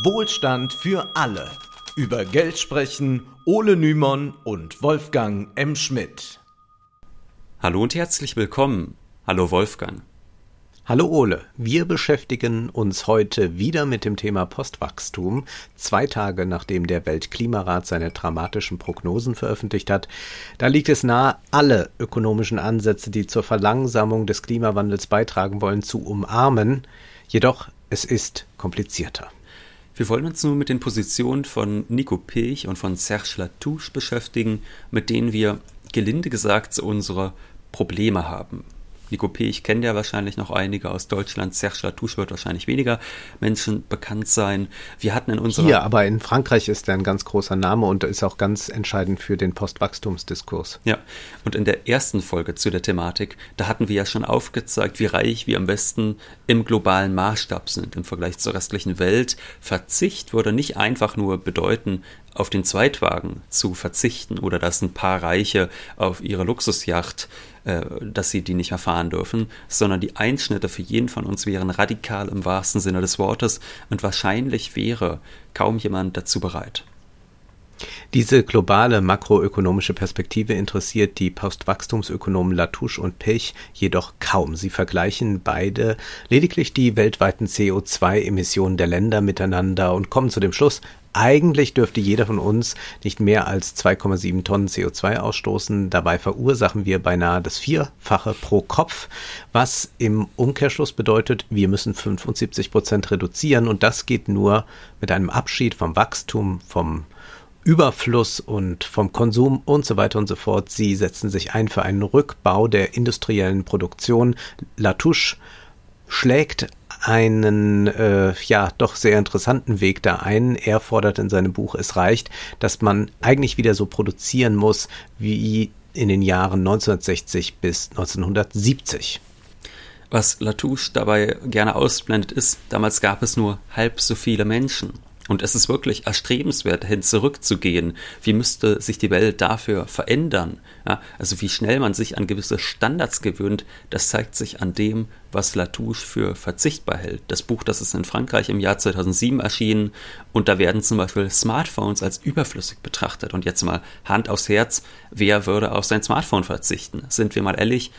Wohlstand für alle. Über Geld sprechen Ole Nymon und Wolfgang M. Schmidt. Hallo und herzlich willkommen. Hallo Wolfgang. Hallo Ole, wir beschäftigen uns heute wieder mit dem Thema Postwachstum, zwei Tage nachdem der Weltklimarat seine dramatischen Prognosen veröffentlicht hat. Da liegt es nahe, alle ökonomischen Ansätze, die zur Verlangsamung des Klimawandels beitragen wollen, zu umarmen. Jedoch, es ist komplizierter. Wir wollen uns nun mit den Positionen von Nico Pilch und von Serge Latouche beschäftigen, mit denen wir gelinde gesagt unsere Probleme haben. Nico P., ich kenne ja wahrscheinlich noch einige aus Deutschland. Serge Latouche wird wahrscheinlich weniger Menschen bekannt sein. Wir hatten in unserer. Hier, aber in Frankreich ist er ein ganz großer Name und ist auch ganz entscheidend für den Postwachstumsdiskurs. Ja, und in der ersten Folge zu der Thematik, da hatten wir ja schon aufgezeigt, wie reich wir am besten im globalen Maßstab sind im Vergleich zur restlichen Welt. Verzicht würde nicht einfach nur bedeuten, auf den Zweitwagen zu verzichten oder dass ein paar Reiche auf ihre Luxusjacht äh, dass sie die nicht erfahren dürfen, sondern die Einschnitte für jeden von uns wären radikal im wahrsten Sinne des Wortes und wahrscheinlich wäre kaum jemand dazu bereit. Diese globale makroökonomische Perspektive interessiert die Postwachstumsökonomen Latouche und Pech jedoch kaum. Sie vergleichen beide lediglich die weltweiten CO2-Emissionen der Länder miteinander und kommen zu dem Schluss, eigentlich dürfte jeder von uns nicht mehr als 2,7 Tonnen CO2 ausstoßen. Dabei verursachen wir beinahe das Vierfache pro Kopf, was im Umkehrschluss bedeutet, wir müssen 75 Prozent reduzieren und das geht nur mit einem Abschied vom Wachstum, vom Überfluss und vom Konsum und so weiter und so fort. Sie setzen sich ein für einen Rückbau der industriellen Produktion. Latouche schlägt einen äh, ja doch sehr interessanten Weg da ein. Er fordert in seinem Buch, es reicht, dass man eigentlich wieder so produzieren muss wie in den Jahren 1960 bis 1970. Was Latouche dabei gerne ausblendet ist, damals gab es nur halb so viele Menschen. Und es ist wirklich erstrebenswert, hin zurückzugehen. Wie müsste sich die Welt dafür verändern? Ja, also wie schnell man sich an gewisse Standards gewöhnt, das zeigt sich an dem, was Latouche für verzichtbar hält. Das Buch, das ist in Frankreich im Jahr 2007 erschienen und da werden zum Beispiel Smartphones als überflüssig betrachtet. Und jetzt mal Hand aufs Herz, wer würde auf sein Smartphone verzichten? Sind wir mal ehrlich,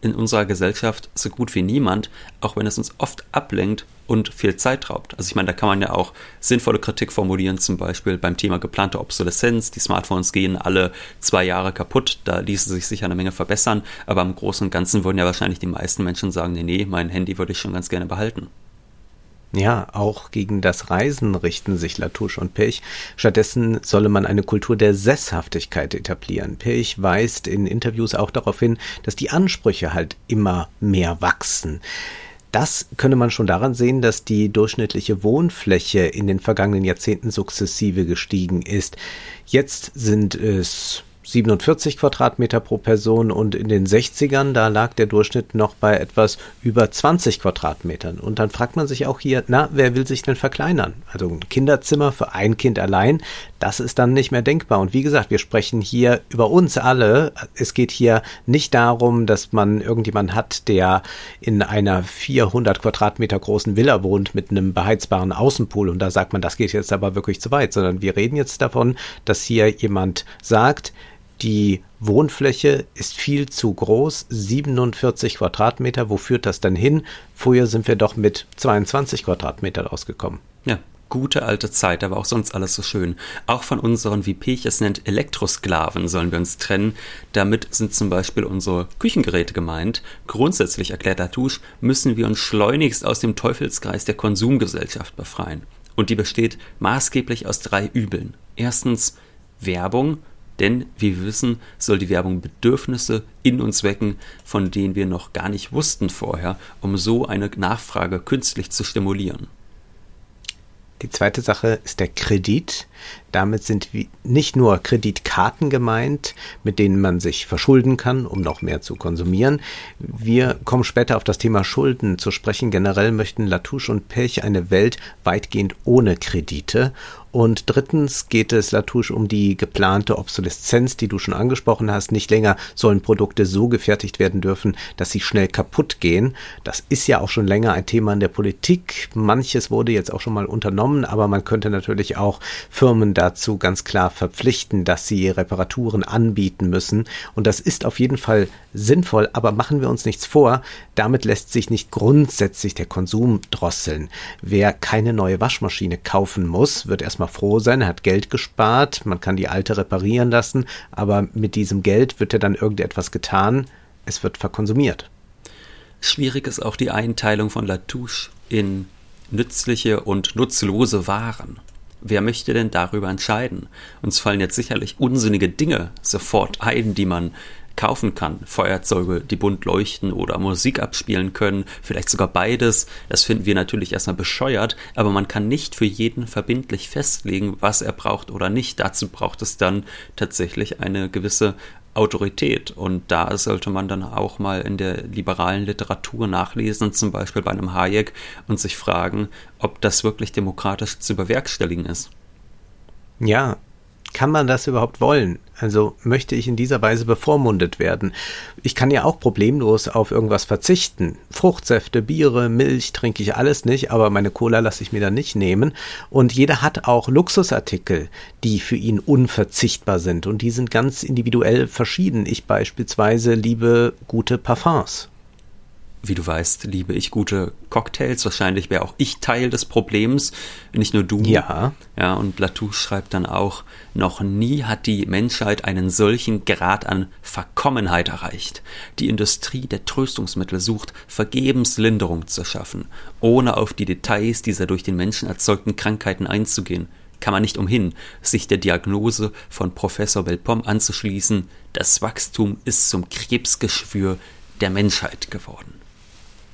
in unserer Gesellschaft so gut wie niemand, auch wenn es uns oft ablenkt und viel Zeit raubt. Also ich meine, da kann man ja auch sinnvolle Kritik formulieren, zum Beispiel beim Thema geplante Obsoleszenz. Die Smartphones gehen alle zwei Jahre kaputt, da ließe sich sicher eine Menge verbessern, aber im Großen und Ganzen würden ja wahrscheinlich die meisten Menschen sagen, nee, nee, mein Handy würde ich schon ganz gerne behalten. Ja, auch gegen das Reisen richten sich Latouche und Pech. Stattdessen solle man eine Kultur der Sesshaftigkeit etablieren. Pech weist in Interviews auch darauf hin, dass die Ansprüche halt immer mehr wachsen. Das könne man schon daran sehen, dass die durchschnittliche Wohnfläche in den vergangenen Jahrzehnten sukzessive gestiegen ist. Jetzt sind es 47 Quadratmeter pro Person und in den 60ern, da lag der Durchschnitt noch bei etwas über 20 Quadratmetern. Und dann fragt man sich auch hier, na, wer will sich denn verkleinern? Also ein Kinderzimmer für ein Kind allein, das ist dann nicht mehr denkbar. Und wie gesagt, wir sprechen hier über uns alle. Es geht hier nicht darum, dass man irgendjemand hat, der in einer 400 Quadratmeter großen Villa wohnt mit einem beheizbaren Außenpool und da sagt man, das geht jetzt aber wirklich zu weit, sondern wir reden jetzt davon, dass hier jemand sagt, die Wohnfläche ist viel zu groß, 47 Quadratmeter. Wo führt das denn hin? Früher sind wir doch mit 22 Quadratmetern ausgekommen. Ja, gute alte Zeit, aber auch sonst alles so schön. Auch von unseren, wie Pech es nennt, Elektrosklaven sollen wir uns trennen. Damit sind zum Beispiel unsere Küchengeräte gemeint. Grundsätzlich, erklärt Latouche, müssen wir uns schleunigst aus dem Teufelskreis der Konsumgesellschaft befreien. Und die besteht maßgeblich aus drei Übeln. Erstens Werbung, denn, wie wir wissen, soll die Werbung Bedürfnisse in uns wecken, von denen wir noch gar nicht wussten vorher, um so eine Nachfrage künstlich zu stimulieren. Die zweite Sache ist der Kredit. Damit sind nicht nur Kreditkarten gemeint, mit denen man sich verschulden kann, um noch mehr zu konsumieren. Wir kommen später auf das Thema Schulden zu sprechen. Generell möchten Latouche und Pech eine Welt weitgehend ohne Kredite und drittens geht es, Latouche, um die geplante Obsoleszenz, die du schon angesprochen hast. Nicht länger sollen Produkte so gefertigt werden dürfen, dass sie schnell kaputt gehen. Das ist ja auch schon länger ein Thema in der Politik. Manches wurde jetzt auch schon mal unternommen, aber man könnte natürlich auch Firmen dazu ganz klar verpflichten, dass sie Reparaturen anbieten müssen. Und das ist auf jeden Fall sinnvoll, aber machen wir uns nichts vor. Damit lässt sich nicht grundsätzlich der Konsum drosseln. Wer keine neue Waschmaschine kaufen muss, wird erst erstmal froh sein, er hat Geld gespart, man kann die alte reparieren lassen, aber mit diesem Geld wird ja dann irgendetwas getan, es wird verkonsumiert. Schwierig ist auch die Einteilung von Latouche in nützliche und nutzlose Waren. Wer möchte denn darüber entscheiden? Uns fallen jetzt sicherlich unsinnige Dinge sofort ein, die man kaufen kann. Feuerzeuge, die bunt leuchten oder Musik abspielen können, vielleicht sogar beides. Das finden wir natürlich erstmal bescheuert, aber man kann nicht für jeden verbindlich festlegen, was er braucht oder nicht. Dazu braucht es dann tatsächlich eine gewisse Autorität. Und da sollte man dann auch mal in der liberalen Literatur nachlesen, zum Beispiel bei einem Hayek, und sich fragen, ob das wirklich demokratisch zu bewerkstelligen ist. Ja, kann man das überhaupt wollen? Also möchte ich in dieser Weise bevormundet werden? Ich kann ja auch problemlos auf irgendwas verzichten. Fruchtsäfte, Biere, Milch trinke ich alles nicht, aber meine Cola lasse ich mir dann nicht nehmen. Und jeder hat auch Luxusartikel, die für ihn unverzichtbar sind. Und die sind ganz individuell verschieden. Ich beispielsweise liebe gute Parfums wie du weißt, liebe ich gute Cocktails. Wahrscheinlich wäre auch ich Teil des Problems, nicht nur du. Ja. Ja, und Latouche schreibt dann auch, noch nie hat die Menschheit einen solchen Grad an Verkommenheit erreicht. Die Industrie der Tröstungsmittel sucht vergebens Linderung zu schaffen, ohne auf die Details dieser durch den Menschen erzeugten Krankheiten einzugehen kann man nicht umhin, sich der Diagnose von Professor Belpom anzuschließen, das Wachstum ist zum Krebsgeschwür der Menschheit geworden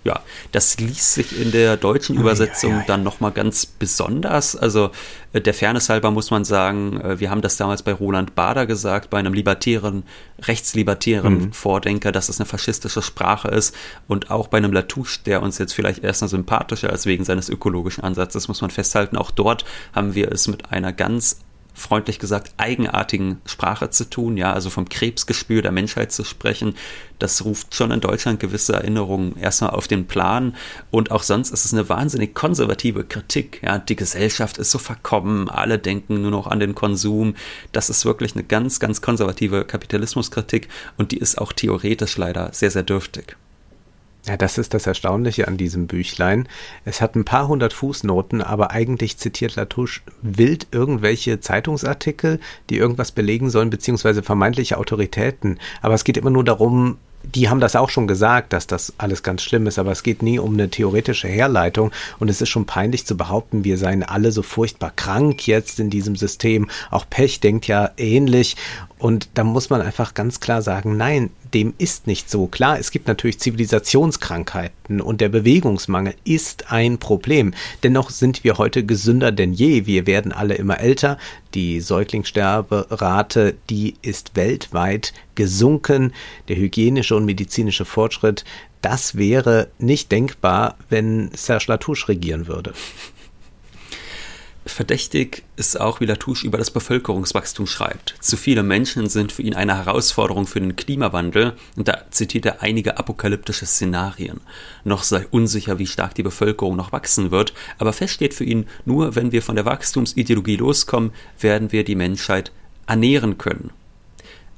ja, das liest sich in der deutschen Übersetzung oh, ja, ja, ja. dann nochmal ganz besonders. Also äh, der Fairness halber muss man sagen, äh, wir haben das damals bei Roland Bader gesagt, bei einem libertären, rechtslibertären mhm. Vordenker, dass es eine faschistische Sprache ist. Und auch bei einem Latouche, der uns jetzt vielleicht erstmal sympathischer ist wegen seines ökologischen Ansatzes, muss man festhalten. Auch dort haben wir es mit einer ganz freundlich gesagt, eigenartigen Sprache zu tun, ja, also vom Krebsgespür der Menschheit zu sprechen, das ruft schon in Deutschland gewisse Erinnerungen erstmal auf den Plan. Und auch sonst ist es eine wahnsinnig konservative Kritik, ja, die Gesellschaft ist so verkommen, alle denken nur noch an den Konsum, das ist wirklich eine ganz, ganz konservative Kapitalismuskritik und die ist auch theoretisch leider sehr, sehr dürftig. Ja, das ist das Erstaunliche an diesem Büchlein. Es hat ein paar hundert Fußnoten, aber eigentlich zitiert Latouche wild irgendwelche Zeitungsartikel, die irgendwas belegen sollen, beziehungsweise vermeintliche Autoritäten. Aber es geht immer nur darum, die haben das auch schon gesagt, dass das alles ganz schlimm ist, aber es geht nie um eine theoretische Herleitung und es ist schon peinlich zu behaupten, wir seien alle so furchtbar krank jetzt in diesem System. Auch Pech denkt ja ähnlich und da muss man einfach ganz klar sagen, nein, dem ist nicht so. Klar, es gibt natürlich Zivilisationskrankheiten und der Bewegungsmangel ist ein Problem. Dennoch sind wir heute gesünder denn je. Wir werden alle immer älter. Die Säuglingssterberate, die ist weltweit gesunken. Der hygienische und medizinische Fortschritt, das wäre nicht denkbar, wenn Serge Latouche regieren würde. Verdächtig ist auch, wie Latouche über das Bevölkerungswachstum schreibt. Zu viele Menschen sind für ihn eine Herausforderung für den Klimawandel und da zitiert er einige apokalyptische Szenarien. Noch sei unsicher, wie stark die Bevölkerung noch wachsen wird, aber fest steht für ihn, nur wenn wir von der Wachstumsideologie loskommen, werden wir die Menschheit ernähren können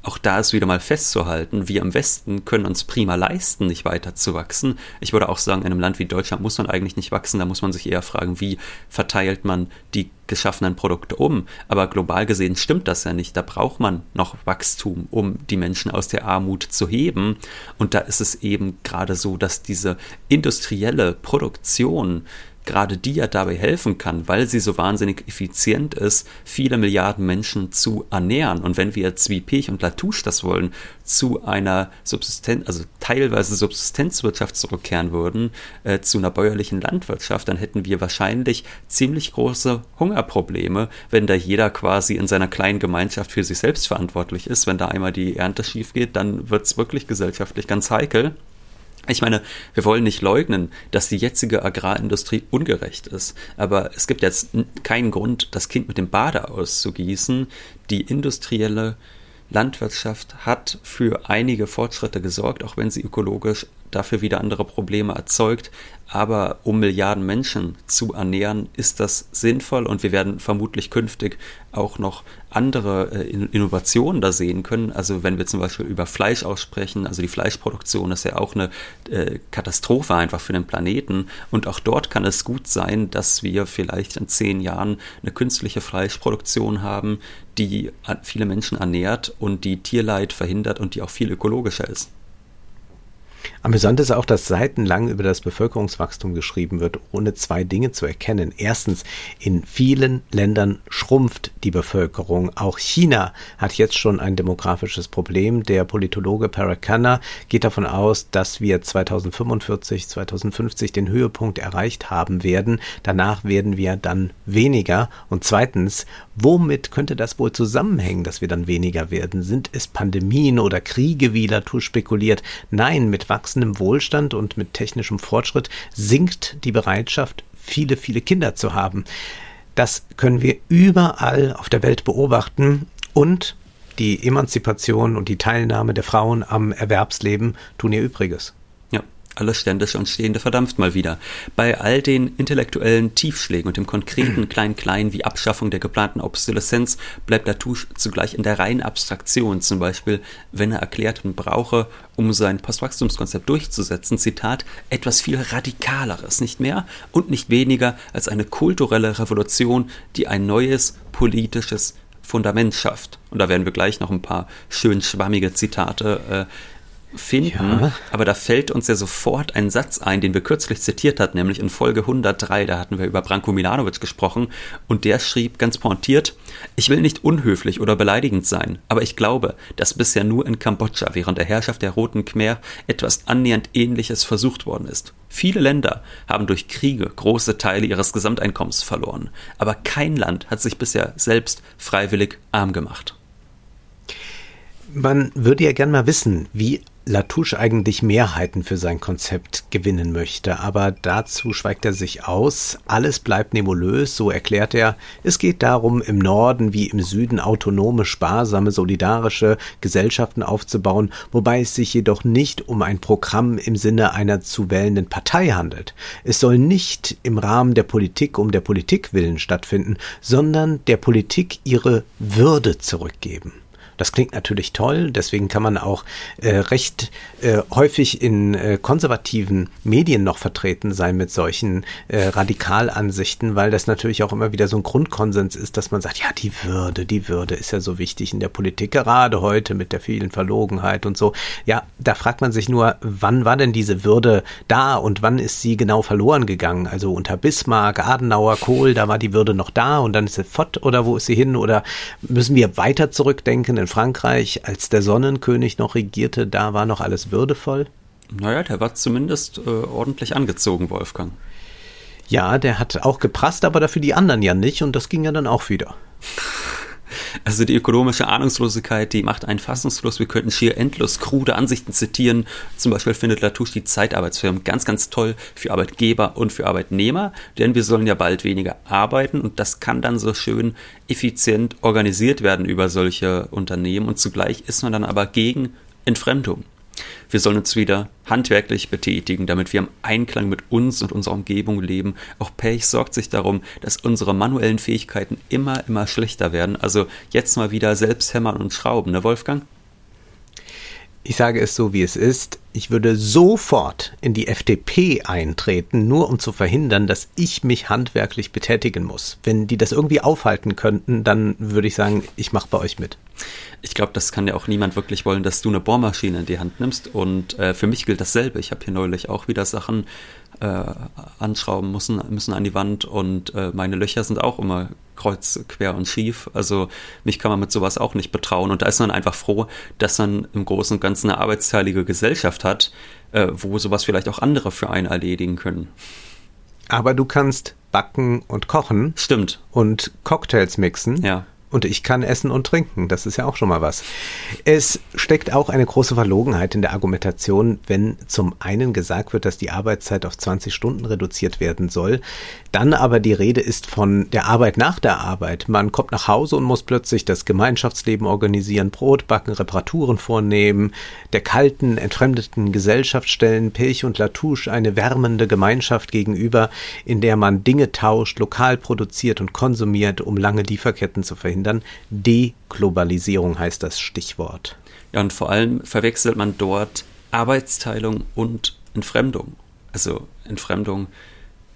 auch da ist wieder mal festzuhalten, wir im Westen können uns prima leisten, nicht weiter zu wachsen. Ich würde auch sagen, in einem Land wie Deutschland muss man eigentlich nicht wachsen, da muss man sich eher fragen, wie verteilt man die geschaffenen Produkte um. Aber global gesehen stimmt das ja nicht. Da braucht man noch Wachstum, um die Menschen aus der Armut zu heben. Und da ist es eben gerade so, dass diese industrielle Produktion gerade die ja dabei helfen kann, weil sie so wahnsinnig effizient ist, viele Milliarden Menschen zu ernähren. Und wenn wir jetzt wie Pech und Latouche das wollen, zu einer Subsistenz, also teilweise Subsistenzwirtschaft zurückkehren würden, äh, zu einer bäuerlichen Landwirtschaft, dann hätten wir wahrscheinlich ziemlich große Hungerprobleme, wenn da jeder quasi in seiner kleinen Gemeinschaft für sich selbst verantwortlich ist. Wenn da einmal die Ernte schief geht, dann wird es wirklich gesellschaftlich ganz heikel. Ich meine, wir wollen nicht leugnen, dass die jetzige Agrarindustrie ungerecht ist, aber es gibt jetzt keinen Grund, das Kind mit dem Bade auszugießen. Die industrielle Landwirtschaft hat für einige Fortschritte gesorgt, auch wenn sie ökologisch dafür wieder andere Probleme erzeugt. Aber um Milliarden Menschen zu ernähren, ist das sinnvoll und wir werden vermutlich künftig auch noch andere äh, Innovationen da sehen können. Also wenn wir zum Beispiel über Fleisch aussprechen, also die Fleischproduktion ist ja auch eine äh, Katastrophe einfach für den Planeten. Und auch dort kann es gut sein, dass wir vielleicht in zehn Jahren eine künstliche Fleischproduktion haben, die viele Menschen ernährt und die Tierleid verhindert und die auch viel ökologischer ist. Amüsant ist auch, dass seitenlang über das Bevölkerungswachstum geschrieben wird, ohne zwei Dinge zu erkennen. Erstens, in vielen Ländern schrumpft die Bevölkerung. Auch China hat jetzt schon ein demografisches Problem. Der Politologe Parakana geht davon aus, dass wir 2045, 2050 den Höhepunkt erreicht haben werden. Danach werden wir dann weniger. Und zweitens, womit könnte das wohl zusammenhängen, dass wir dann weniger werden? Sind es Pandemien oder Kriege, wie Latour spekuliert? Nein, mit wachsendem Wohlstand und mit technischem Fortschritt sinkt die Bereitschaft, viele, viele Kinder zu haben. Das können wir überall auf der Welt beobachten und die Emanzipation und die Teilnahme der Frauen am Erwerbsleben tun ihr Übriges alles Ständische und Stehende verdampft mal wieder. Bei all den intellektuellen Tiefschlägen und dem konkreten Klein-Klein wie Abschaffung der geplanten Obsoleszenz bleibt Latouche zugleich in der reinen Abstraktion, zum Beispiel, wenn er erklärt, man brauche, um sein Postwachstumskonzept durchzusetzen, Zitat, etwas viel Radikaleres, nicht mehr und nicht weniger als eine kulturelle Revolution, die ein neues politisches Fundament schafft. Und da werden wir gleich noch ein paar schön schwammige Zitate äh, finden, ja. aber da fällt uns ja sofort ein Satz ein, den wir kürzlich zitiert hatten, nämlich in Folge 103, da hatten wir über Branko Milanovic gesprochen und der schrieb ganz pointiert, ich will nicht unhöflich oder beleidigend sein, aber ich glaube, dass bisher nur in Kambodscha während der Herrschaft der Roten Khmer etwas annähernd ähnliches versucht worden ist. Viele Länder haben durch Kriege große Teile ihres Gesamteinkommens verloren, aber kein Land hat sich bisher selbst freiwillig arm gemacht. Man würde ja gern mal wissen, wie Latouche eigentlich Mehrheiten für sein Konzept gewinnen möchte, aber dazu schweigt er sich aus. Alles bleibt nebulös, so erklärt er. Es geht darum, im Norden wie im Süden autonome, sparsame, solidarische Gesellschaften aufzubauen, wobei es sich jedoch nicht um ein Programm im Sinne einer zu wählenden Partei handelt. Es soll nicht im Rahmen der Politik um der Politik willen stattfinden, sondern der Politik ihre Würde zurückgeben. Das klingt natürlich toll, deswegen kann man auch äh, recht äh, häufig in äh, konservativen Medien noch vertreten sein mit solchen äh, Radikalansichten, weil das natürlich auch immer wieder so ein Grundkonsens ist, dass man sagt, ja, die Würde, die Würde ist ja so wichtig in der Politik, gerade heute mit der vielen Verlogenheit und so. Ja, da fragt man sich nur, wann war denn diese Würde da und wann ist sie genau verloren gegangen? Also unter Bismarck, Adenauer, Kohl, da war die Würde noch da und dann ist sie fort oder wo ist sie hin? Oder müssen wir weiter zurückdenken in Frankreich, als der Sonnenkönig noch regierte, da war noch alles würdevoll? Naja, der war zumindest äh, ordentlich angezogen, Wolfgang. Ja, der hat auch geprasst, aber dafür die anderen ja nicht und das ging ja dann auch wieder. Also die ökonomische Ahnungslosigkeit, die macht einen fassungslos. Wir könnten schier endlos krude Ansichten zitieren. Zum Beispiel findet Latouche die Zeitarbeitsfirmen ganz, ganz toll für Arbeitgeber und für Arbeitnehmer, denn wir sollen ja bald weniger arbeiten und das kann dann so schön effizient organisiert werden über solche Unternehmen und zugleich ist man dann aber gegen Entfremdung. Wir sollen uns wieder handwerklich betätigen, damit wir im Einklang mit uns und unserer Umgebung leben. Auch Pech sorgt sich darum, dass unsere manuellen Fähigkeiten immer, immer schlechter werden. Also jetzt mal wieder selbst hämmern und schrauben, ne Wolfgang? Ich sage es so, wie es ist. Ich würde sofort in die FDP eintreten, nur um zu verhindern, dass ich mich handwerklich betätigen muss. Wenn die das irgendwie aufhalten könnten, dann würde ich sagen, ich mache bei euch mit. Ich glaube, das kann ja auch niemand wirklich wollen, dass du eine Bohrmaschine in die Hand nimmst. Und äh, für mich gilt dasselbe. Ich habe hier neulich auch wieder Sachen äh, anschrauben müssen, müssen an die Wand und äh, meine Löcher sind auch immer kreuz, quer und schief. Also mich kann man mit sowas auch nicht betrauen. Und da ist man einfach froh, dass man im Großen und Ganzen eine arbeitsteilige Gesellschaft hat, äh, wo sowas vielleicht auch andere für einen erledigen können. Aber du kannst backen und kochen. Stimmt. Und Cocktails mixen. Ja. Und ich kann essen und trinken. Das ist ja auch schon mal was. Es steckt auch eine große Verlogenheit in der Argumentation, wenn zum einen gesagt wird, dass die Arbeitszeit auf 20 Stunden reduziert werden soll, dann aber die Rede ist von der Arbeit nach der Arbeit. Man kommt nach Hause und muss plötzlich das Gemeinschaftsleben organisieren, Brot backen, Reparaturen vornehmen, der kalten, entfremdeten Gesellschaft stellen Pilch und Latouche eine wärmende Gemeinschaft gegenüber, in der man Dinge tauscht, lokal produziert und konsumiert, um lange Lieferketten zu verhindern verhindern. Deglobalisierung heißt das Stichwort. Ja, und vor allem verwechselt man dort Arbeitsteilung und Entfremdung. Also Entfremdung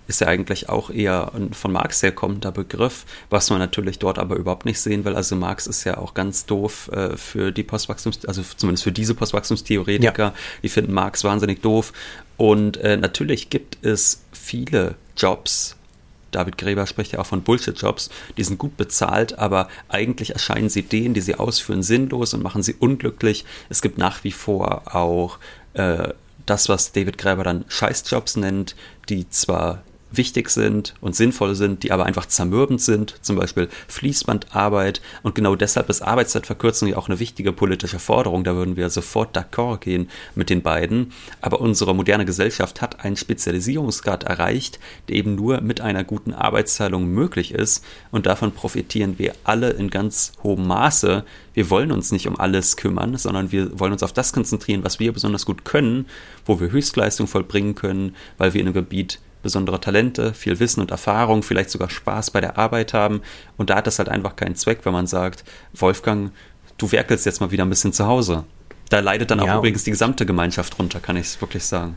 ist ja eigentlich auch eher ein von Marx herkommender Begriff, was man natürlich dort aber überhaupt nicht sehen will. Also Marx ist ja auch ganz doof äh, für die Postwachstums, also zumindest für diese Postwachstumstheoretiker, ja. die finden Marx wahnsinnig doof. Und äh, natürlich gibt es viele Jobs, David Gräber spricht ja auch von Bullshit-Jobs, die sind gut bezahlt, aber eigentlich erscheinen sie denen, die sie ausführen, sinnlos und machen sie unglücklich. Es gibt nach wie vor auch äh, das, was David Gräber dann Scheißjobs nennt, die zwar wichtig sind und sinnvoll sind, die aber einfach zermürbend sind, zum Beispiel Fließbandarbeit. Und genau deshalb ist Arbeitszeitverkürzung ja auch eine wichtige politische Forderung. Da würden wir sofort d'accord gehen mit den beiden. Aber unsere moderne Gesellschaft hat einen Spezialisierungsgrad erreicht, der eben nur mit einer guten Arbeitsteilung möglich ist. Und davon profitieren wir alle in ganz hohem Maße. Wir wollen uns nicht um alles kümmern, sondern wir wollen uns auf das konzentrieren, was wir besonders gut können, wo wir Höchstleistung vollbringen können, weil wir in einem Gebiet besondere Talente, viel Wissen und Erfahrung, vielleicht sogar Spaß bei der Arbeit haben. Und da hat es halt einfach keinen Zweck, wenn man sagt, Wolfgang, du werkelst jetzt mal wieder ein bisschen zu Hause. Da leidet dann ja, auch übrigens die gesamte Gemeinschaft runter, kann ich es wirklich sagen.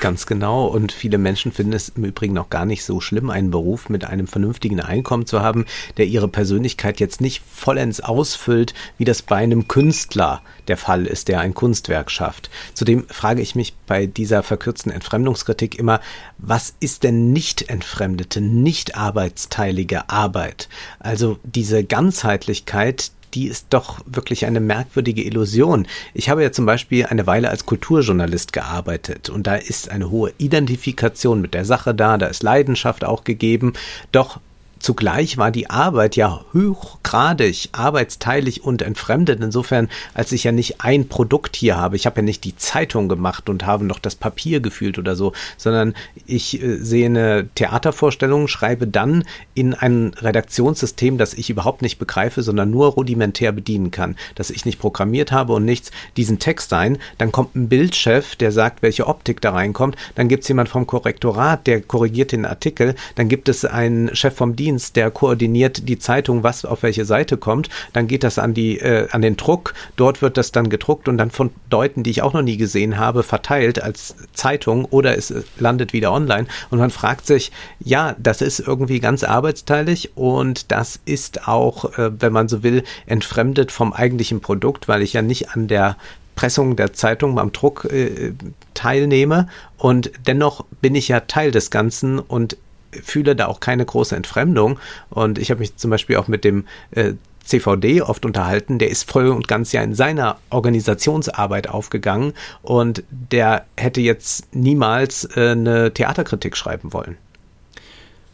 Ganz genau. Und viele Menschen finden es im Übrigen auch gar nicht so schlimm, einen Beruf mit einem vernünftigen Einkommen zu haben, der ihre Persönlichkeit jetzt nicht vollends ausfüllt, wie das bei einem Künstler der Fall ist, der ein Kunstwerk schafft. Zudem frage ich mich bei dieser verkürzten Entfremdungskritik immer, was ist denn nicht entfremdete, nicht arbeitsteilige Arbeit? Also diese Ganzheitlichkeit, die ist doch wirklich eine merkwürdige Illusion. Ich habe ja zum Beispiel eine Weile als Kulturjournalist gearbeitet und da ist eine hohe Identifikation mit der Sache da, da ist Leidenschaft auch gegeben. Doch Zugleich war die Arbeit ja hochgradig arbeitsteilig und entfremdet, insofern, als ich ja nicht ein Produkt hier habe. Ich habe ja nicht die Zeitung gemacht und habe noch das Papier gefühlt oder so, sondern ich äh, sehe eine Theatervorstellung, schreibe dann in ein Redaktionssystem, das ich überhaupt nicht begreife, sondern nur rudimentär bedienen kann, das ich nicht programmiert habe und nichts, diesen Text ein. Dann kommt ein Bildchef, der sagt, welche Optik da reinkommt. Dann gibt es jemand vom Korrektorat, der korrigiert den Artikel. Dann gibt es einen Chef vom Dienst, Dienst, der koordiniert die Zeitung, was auf welche Seite kommt. Dann geht das an die äh, an den Druck. Dort wird das dann gedruckt und dann von Leuten, die ich auch noch nie gesehen habe, verteilt als Zeitung oder es äh, landet wieder online. Und man fragt sich, ja, das ist irgendwie ganz arbeitsteilig und das ist auch, äh, wenn man so will, entfremdet vom eigentlichen Produkt, weil ich ja nicht an der Pressung der Zeitung beim Druck äh, teilnehme und dennoch bin ich ja Teil des Ganzen und fühle da auch keine große Entfremdung. Und ich habe mich zum Beispiel auch mit dem äh, CVD oft unterhalten, der ist voll und ganz ja in seiner Organisationsarbeit aufgegangen und der hätte jetzt niemals äh, eine Theaterkritik schreiben wollen.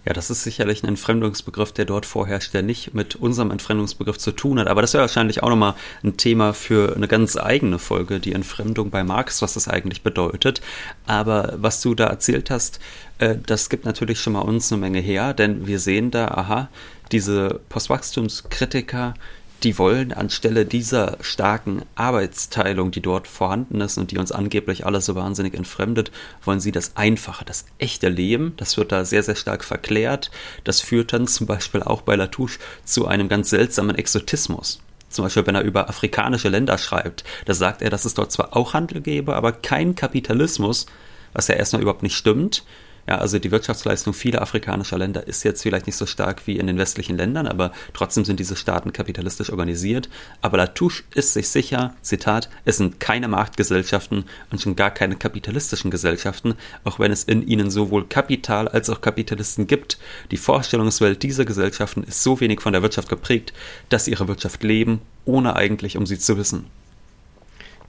Ja, das ist sicherlich ein Entfremdungsbegriff, der dort vorherrscht, der nicht mit unserem Entfremdungsbegriff zu tun hat. Aber das wäre wahrscheinlich auch nochmal ein Thema für eine ganz eigene Folge, die Entfremdung bei Marx, was das eigentlich bedeutet. Aber was du da erzählt hast, äh, das gibt natürlich schon mal uns eine Menge her, denn wir sehen da, aha, diese Postwachstumskritiker, die wollen anstelle dieser starken Arbeitsteilung, die dort vorhanden ist und die uns angeblich alle so wahnsinnig entfremdet, wollen sie das einfache, das echte Leben. Das wird da sehr, sehr stark verklärt. Das führt dann zum Beispiel auch bei Latouche zu einem ganz seltsamen Exotismus. Zum Beispiel, wenn er über afrikanische Länder schreibt, da sagt er, dass es dort zwar auch Handel gäbe, aber kein Kapitalismus, was ja erstmal überhaupt nicht stimmt Ja, also die Wirtschaftsleistung vieler afrikanischer Länder ist jetzt vielleicht nicht so stark wie in den westlichen Ländern, aber trotzdem sind diese Staaten kapitalistisch organisiert. Aber Latouche ist sich sicher, Zitat, es sind keine Marktgesellschaften und schon gar keine kapitalistischen Gesellschaften, auch wenn es in ihnen sowohl Kapital als auch Kapitalisten gibt. Die Vorstellungswelt dieser Gesellschaften ist so wenig von der Wirtschaft geprägt, dass sie ihre Wirtschaft leben, ohne eigentlich um sie zu wissen.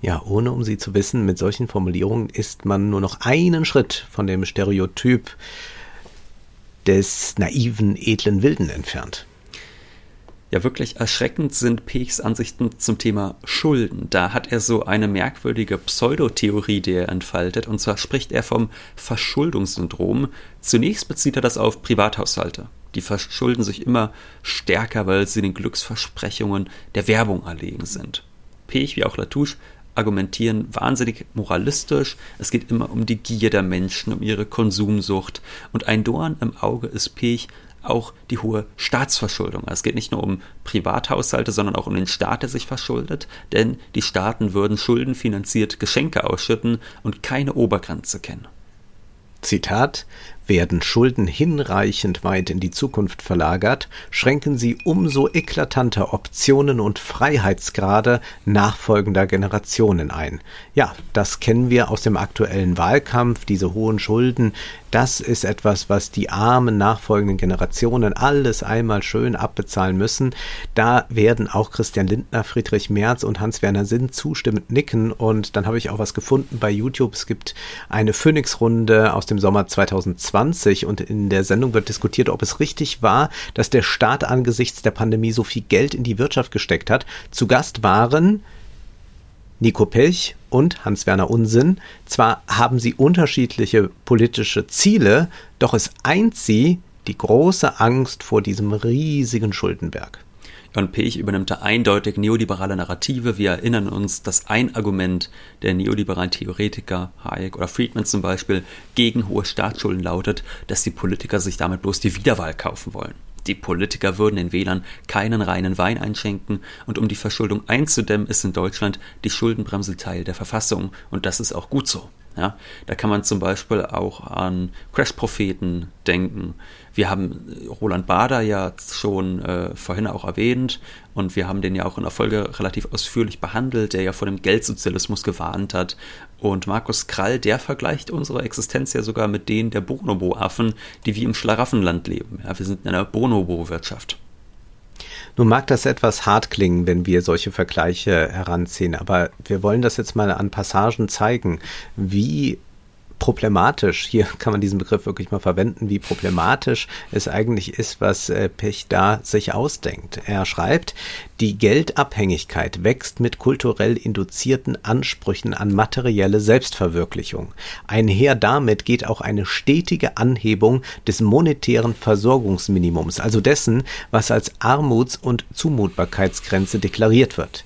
Ja, ohne um sie zu wissen, mit solchen Formulierungen ist man nur noch einen Schritt von dem Stereotyp des naiven, edlen Wilden entfernt. Ja, wirklich erschreckend sind Pechs Ansichten zum Thema Schulden. Da hat er so eine merkwürdige Pseudotheorie, die er entfaltet. Und zwar spricht er vom Verschuldungssyndrom. Zunächst bezieht er das auf Privathaushalte. Die verschulden sich immer stärker, weil sie den Glücksversprechungen der Werbung erlegen sind. Pech wie auch Latouche argumentieren wahnsinnig moralistisch. Es geht immer um die Gier der Menschen, um ihre Konsumsucht. Und ein Dorn im Auge ist Pech auch die hohe Staatsverschuldung. Es geht nicht nur um Privathaushalte, sondern auch um den Staat, der sich verschuldet, denn die Staaten würden schuldenfinanziert Geschenke ausschütten und keine Obergrenze kennen. Zitat werden Schulden hinreichend weit in die Zukunft verlagert, schränken sie umso eklatanter Optionen und Freiheitsgrade nachfolgender Generationen ein. Ja, das kennen wir aus dem aktuellen Wahlkampf, diese hohen Schulden, das ist etwas, was die armen nachfolgenden Generationen alles einmal schön abbezahlen müssen. Da werden auch Christian Lindner, Friedrich Merz und Hans-Werner Sinn zustimmend nicken. Und dann habe ich auch was gefunden bei YouTube. Es gibt eine Phoenix-Runde aus dem Sommer 2020 und in der Sendung wird diskutiert, ob es richtig war, dass der Staat angesichts der Pandemie so viel Geld in die Wirtschaft gesteckt hat. Zu Gast waren Nico Pelch und Hans-Werner Unsinn. Zwar haben sie unterschiedliche politische Ziele, doch es eint sie die große Angst vor diesem riesigen Schuldenberg. John Pech übernimmt da eindeutig neoliberale Narrative. Wir erinnern uns, dass ein Argument der neoliberalen Theoretiker, Hayek oder Friedman zum Beispiel, gegen hohe Staatsschulden lautet, dass die Politiker sich damit bloß die Wiederwahl kaufen wollen. Die Politiker würden den Wählern keinen reinen Wein einschenken und um die Verschuldung einzudämmen, ist in Deutschland die Schuldenbremse Teil der Verfassung und das ist auch gut so. Ja, da kann man zum Beispiel auch an Crash-Propheten denken. Wir haben Roland Bader ja schon äh, vorhin auch erwähnt und wir haben den ja auch in der Folge relativ ausführlich behandelt, der ja vor dem Geldsozialismus gewarnt hat. Und Markus Krall, der vergleicht unsere Existenz ja sogar mit denen der Bonobo-Affen, die wie im Schlaraffenland leben. Ja, wir sind in einer Bonobo-Wirtschaft. Nun mag das etwas hart klingen, wenn wir solche Vergleiche heranziehen, aber wir wollen das jetzt mal an Passagen zeigen, wie problematisch, hier kann man diesen Begriff wirklich mal verwenden, wie problematisch es eigentlich ist, was äh, Pech da sich ausdenkt. Er schreibt, die Geldabhängigkeit wächst mit kulturell induzierten Ansprüchen an materielle Selbstverwirklichung. Einher damit geht auch eine stetige Anhebung des monetären Versorgungsminimums, also dessen, was als Armuts- und Zumutbarkeitsgrenze deklariert wird.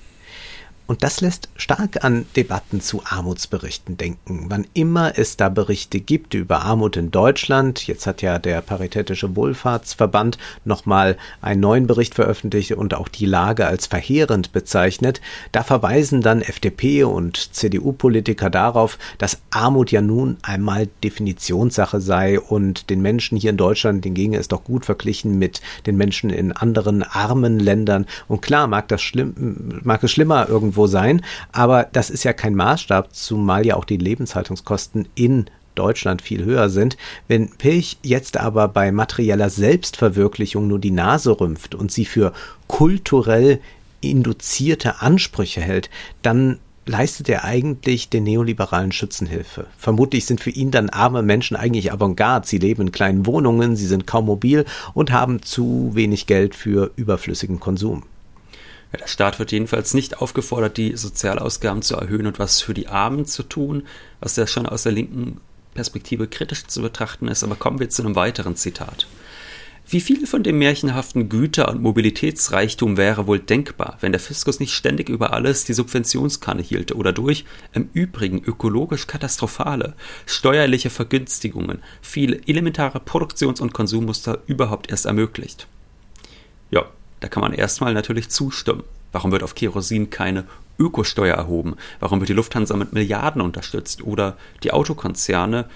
Und das lässt stark an Debatten zu Armutsberichten denken. Wann immer es da Berichte gibt über Armut in Deutschland, jetzt hat ja der Paritätische Wohlfahrtsverband nochmal einen neuen Bericht veröffentlicht und auch die Lage als verheerend bezeichnet, da verweisen dann FDP und CDU-Politiker darauf, dass Armut ja nun einmal Definitionssache sei und den Menschen hier in Deutschland, den ginge es doch gut verglichen mit den Menschen in anderen armen Ländern. Und klar mag das schlimm, mag es schlimmer irgendwie irgendwo sein. Aber das ist ja kein Maßstab, zumal ja auch die Lebenshaltungskosten in Deutschland viel höher sind. Wenn Pilch jetzt aber bei materieller Selbstverwirklichung nur die Nase rümpft und sie für kulturell induzierte Ansprüche hält, dann leistet er eigentlich den neoliberalen Schützenhilfe. Vermutlich sind für ihn dann arme Menschen eigentlich Avantgarde. Sie leben in kleinen Wohnungen, sie sind kaum mobil und haben zu wenig Geld für überflüssigen Konsum. Der Staat wird jedenfalls nicht aufgefordert, die Sozialausgaben zu erhöhen und was für die Armen zu tun, was ja schon aus der linken Perspektive kritisch zu betrachten ist. Aber kommen wir zu einem weiteren Zitat. Wie viel von dem märchenhaften Güter- und Mobilitätsreichtum wäre wohl denkbar, wenn der Fiskus nicht ständig über alles die Subventionskanne hielte oder durch, im Übrigen ökologisch katastrophale, steuerliche Vergünstigungen viele elementare Produktions- und Konsummuster überhaupt erst ermöglicht? Da kann man erstmal natürlich zustimmen. Warum wird auf Kerosin keine Ökosteuer erhoben? Warum wird die Lufthansa mit Milliarden unterstützt? Oder die Autokonzerne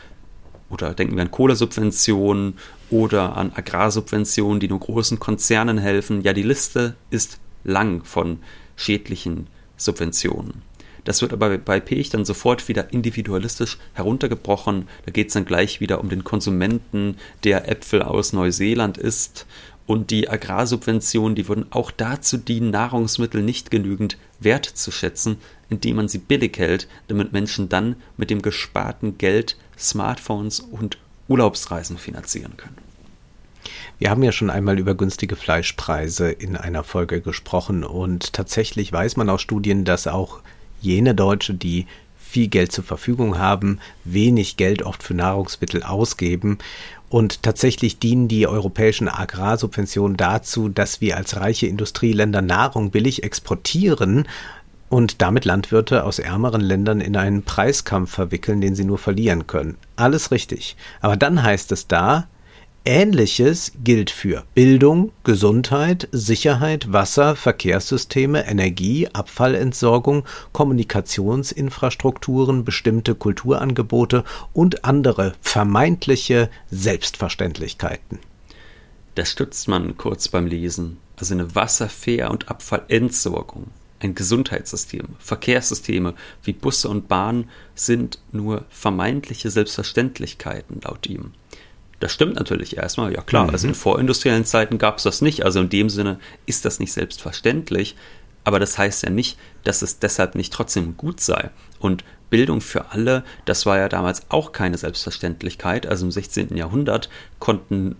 oder denken wir an Kohlesubventionen oder an Agrarsubventionen, die nur großen Konzernen helfen. Ja, die Liste ist lang von schädlichen Subventionen. Das wird aber bei Pech dann sofort wieder individualistisch heruntergebrochen. Da geht es dann gleich wieder um den Konsumenten, der Äpfel aus Neuseeland isst. Und die Agrarsubventionen, die würden auch dazu dienen, Nahrungsmittel nicht genügend wertzuschätzen, indem man sie billig hält, damit Menschen dann mit dem gesparten Geld Smartphones und Urlaubsreisen finanzieren können. Wir haben ja schon einmal über günstige Fleischpreise in einer Folge gesprochen und tatsächlich weiß man aus Studien, dass auch jene Deutsche, die viel Geld zur Verfügung haben, wenig Geld oft für Nahrungsmittel ausgeben. Und tatsächlich dienen die europäischen Agrarsubventionen dazu, dass wir als reiche Industrieländer Nahrung billig exportieren und damit Landwirte aus ärmeren Ländern in einen Preiskampf verwickeln, den sie nur verlieren können. Alles richtig. Aber dann heißt es da, Ähnliches gilt für Bildung, Gesundheit, Sicherheit, Wasser, Verkehrssysteme, Energie, Abfallentsorgung, Kommunikationsinfrastrukturen, bestimmte Kulturangebote und andere vermeintliche Selbstverständlichkeiten. Das stützt man kurz beim Lesen. Also eine Wasserfair- und Abfallentsorgung, ein Gesundheitssystem, Verkehrssysteme wie Busse und Bahn sind nur vermeintliche Selbstverständlichkeiten laut ihm. Das stimmt natürlich erstmal, ja klar. Mhm. Also in vorindustriellen Zeiten gab es das nicht. Also in dem Sinne ist das nicht selbstverständlich. Aber das heißt ja nicht, dass es deshalb nicht trotzdem gut sei. Und Bildung für alle, das war ja damals auch keine Selbstverständlichkeit. Also im 16. Jahrhundert konnten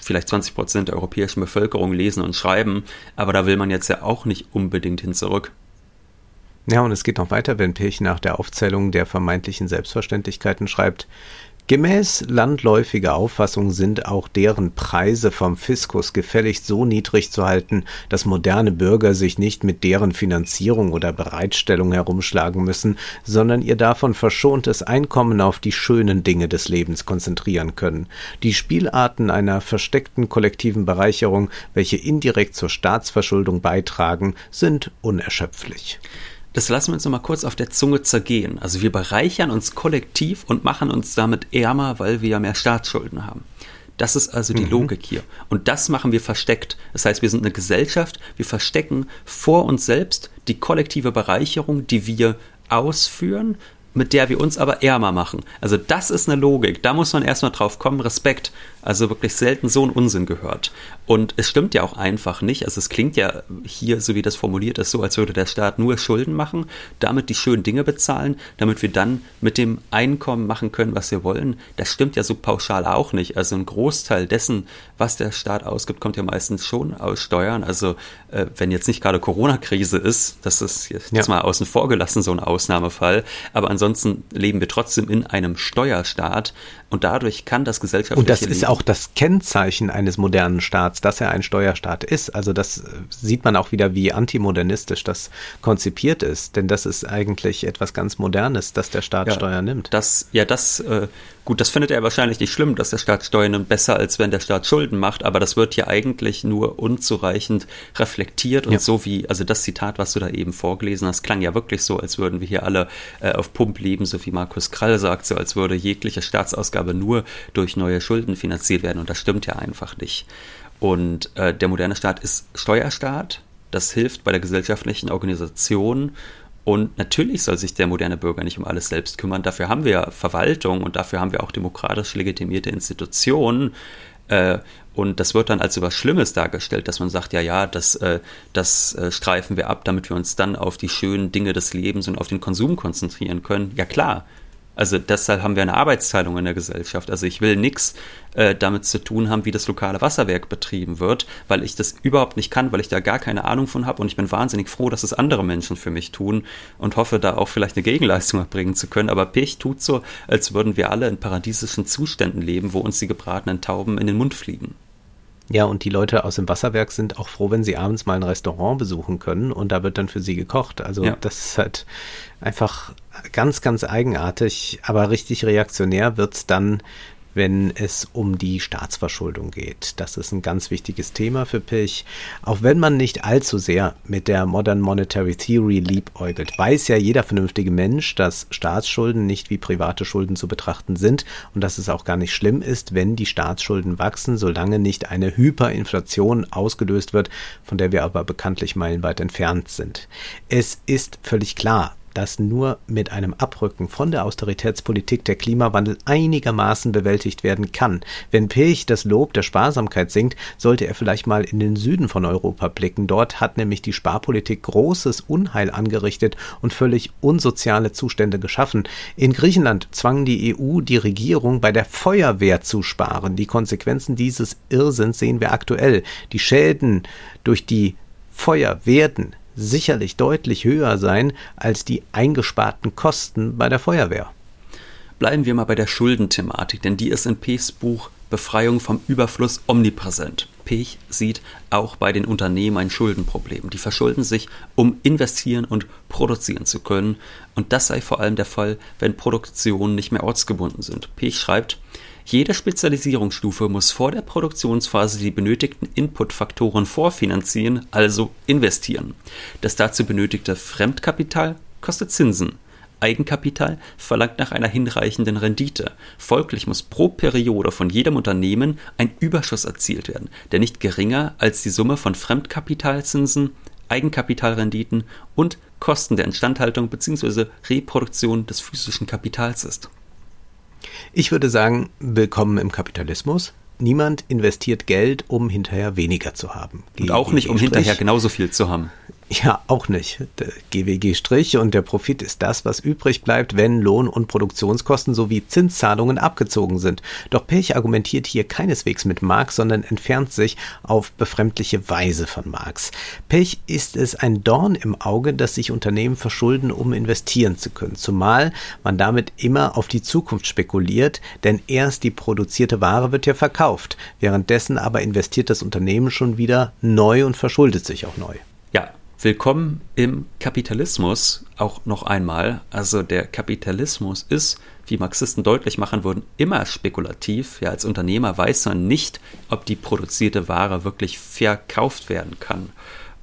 vielleicht 20 Prozent der europäischen Bevölkerung lesen und schreiben. Aber da will man jetzt ja auch nicht unbedingt hin zurück. Ja, und es geht noch weiter, wenn Pech nach der Aufzählung der vermeintlichen Selbstverständlichkeiten schreibt, Gemäß landläufiger Auffassung sind auch deren Preise vom Fiskus gefälligst so niedrig zu halten, dass moderne Bürger sich nicht mit deren Finanzierung oder Bereitstellung herumschlagen müssen, sondern ihr davon verschontes Einkommen auf die schönen Dinge des Lebens konzentrieren können. Die Spielarten einer versteckten kollektiven Bereicherung, welche indirekt zur Staatsverschuldung beitragen, sind unerschöpflich das lassen wir uns nochmal kurz auf der Zunge zergehen. Also wir bereichern uns kollektiv und machen uns damit ärmer, weil wir ja mehr Staatsschulden haben. Das ist also die mhm. Logik hier. Und das machen wir versteckt. Das heißt, wir sind eine Gesellschaft, wir verstecken vor uns selbst die kollektive Bereicherung, die wir ausführen, mit der wir uns aber ärmer machen. Also das ist eine Logik. Da muss man erstmal drauf kommen. Respekt. Also wirklich selten so ein Unsinn gehört. Und es stimmt ja auch einfach nicht. Also es klingt ja hier, so wie das formuliert ist, so, als würde der Staat nur Schulden machen, damit die schönen Dinge bezahlen, damit wir dann mit dem Einkommen machen können, was wir wollen. Das stimmt ja so pauschal auch nicht. Also ein Großteil dessen, was der Staat ausgibt, kommt ja meistens schon aus Steuern. Also äh, wenn jetzt nicht gerade Corona-Krise ist, das ist jetzt ja. mal außen vor gelassen, so ein Ausnahmefall. Aber ansonsten leben wir trotzdem in einem Steuerstaat und dadurch kann das gesellschaftliche Und das auch das Kennzeichen eines modernen Staats, dass er ein Steuerstaat ist. Also das äh, sieht man auch wieder, wie antimodernistisch das konzipiert ist. Denn das ist eigentlich etwas ganz Modernes, dass der Staat ja, Steuer nimmt. Das, ja, das, äh, gut, das findet er wahrscheinlich nicht schlimm, dass der Staat Steuern nimmt, besser als wenn der Staat Schulden macht. Aber das wird ja eigentlich nur unzureichend reflektiert und ja. so wie, also das Zitat, was du da eben vorgelesen hast, klang ja wirklich so, als würden wir hier alle äh, auf Pump leben, so wie Markus Krall sagt, so als würde jegliche Staatsausgabe Ausgabe nur durch neue Schulden finanziert werden. Und das stimmt ja einfach nicht. Und äh, der moderne Staat ist Steuerstaat. Das hilft bei der gesellschaftlichen Organisation. Und natürlich soll sich der moderne Bürger nicht um alles selbst kümmern. Dafür haben wir Verwaltung und dafür haben wir auch demokratisch legitimierte Institutionen. Äh, und das wird dann als etwas Schlimmes dargestellt, dass man sagt, ja, ja, das, äh, das äh, streifen wir ab, damit wir uns dann auf die schönen Dinge des Lebens und auf den Konsum konzentrieren können. Ja klar, also deshalb haben wir eine Arbeitsteilung in der Gesellschaft. Also ich will nichts äh, damit zu tun haben, wie das lokale Wasserwerk betrieben wird, weil ich das überhaupt nicht kann, weil ich da gar keine Ahnung von habe und ich bin wahnsinnig froh, dass es andere Menschen für mich tun und hoffe da auch vielleicht eine Gegenleistung erbringen zu können. Aber Pech tut so, als würden wir alle in paradiesischen Zuständen leben, wo uns die gebratenen Tauben in den Mund fliegen. Ja, und die Leute aus dem Wasserwerk sind auch froh, wenn sie abends mal ein Restaurant besuchen können und da wird dann für sie gekocht. Also ja. das ist halt einfach ganz, ganz eigenartig, aber richtig reaktionär wird's dann, wenn es um die Staatsverschuldung geht. Das ist ein ganz wichtiges Thema für Pilch. Auch wenn man nicht allzu sehr mit der Modern Monetary Theory liebäugelt, weiß ja jeder vernünftige Mensch, dass Staatsschulden nicht wie private Schulden zu betrachten sind und dass es auch gar nicht schlimm ist, wenn die Staatsschulden wachsen, solange nicht eine Hyperinflation ausgelöst wird, von der wir aber bekanntlich meilenweit entfernt sind. Es ist völlig klar, dass nur mit einem Abrücken von der Austeritätspolitik der Klimawandel einigermaßen bewältigt werden kann. Wenn Pilch das Lob der Sparsamkeit singt, sollte er vielleicht mal in den Süden von Europa blicken. Dort hat nämlich die Sparpolitik großes Unheil angerichtet und völlig unsoziale Zustände geschaffen. In Griechenland zwang die EU die Regierung bei der Feuerwehr zu sparen. Die Konsequenzen dieses Irrsinns sehen wir aktuell. Die Schäden durch die Feuer werden sicherlich deutlich höher sein als die eingesparten Kosten bei der Feuerwehr. Bleiben wir mal bei der Schuldenthematik, denn die ist in Pechs Buch Befreiung vom Überfluss omnipräsent. Pech sieht auch bei den Unternehmen ein Schuldenproblem. Die verschulden sich, um investieren und produzieren zu können. Und das sei vor allem der Fall, wenn Produktionen nicht mehr ortsgebunden sind. Pech schreibt, jede Spezialisierungsstufe muss vor der Produktionsphase die benötigten Inputfaktoren vorfinanzieren, also investieren. Das dazu benötigte Fremdkapital kostet Zinsen. Eigenkapital verlangt nach einer hinreichenden Rendite. Folglich muss pro Periode von jedem Unternehmen ein Überschuss erzielt werden, der nicht geringer als die Summe von Fremdkapitalzinsen, Eigenkapitalrenditen und Kosten der Instandhaltung bzw. Reproduktion des physischen Kapitals ist. Ich würde sagen, willkommen im Kapitalismus. Niemand investiert Geld, um hinterher weniger zu haben. Und auch nicht, um hinterher genauso viel zu haben. Ja, auch nicht. Der GWG-Strich und der Profit ist das, was übrig bleibt, wenn Lohn- und Produktionskosten sowie Zinszahlungen abgezogen sind. Doch Pech argumentiert hier keineswegs mit Marx, sondern entfernt sich auf befremdliche Weise von Marx. Pech ist es ein Dorn im Auge, dass sich Unternehmen verschulden, um investieren zu können. Zumal man damit immer auf die Zukunft spekuliert, denn erst die produzierte Ware wird ja verkauft. Währenddessen aber investiert das Unternehmen schon wieder neu und verschuldet sich auch neu. Ja, Willkommen im Kapitalismus auch noch einmal. Also der Kapitalismus ist, wie Marxisten deutlich machen würden, immer spekulativ. Ja, als Unternehmer weiß man nicht, ob die produzierte Ware wirklich verkauft werden kann,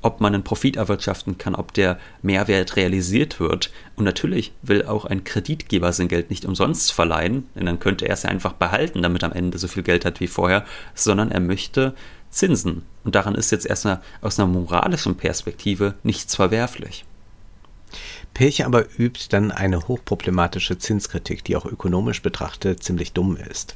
ob man einen Profit erwirtschaften kann, ob der Mehrwert realisiert wird. Und natürlich will auch ein Kreditgeber sein Geld nicht umsonst verleihen, denn dann könnte er es ja einfach behalten, damit er am Ende so viel Geld hat wie vorher, sondern er möchte Zinsen. Und daran ist jetzt erstmal aus einer moralischen Perspektive nichts verwerflich. Pech aber übt dann eine hochproblematische Zinskritik, die auch ökonomisch betrachtet ziemlich dumm ist.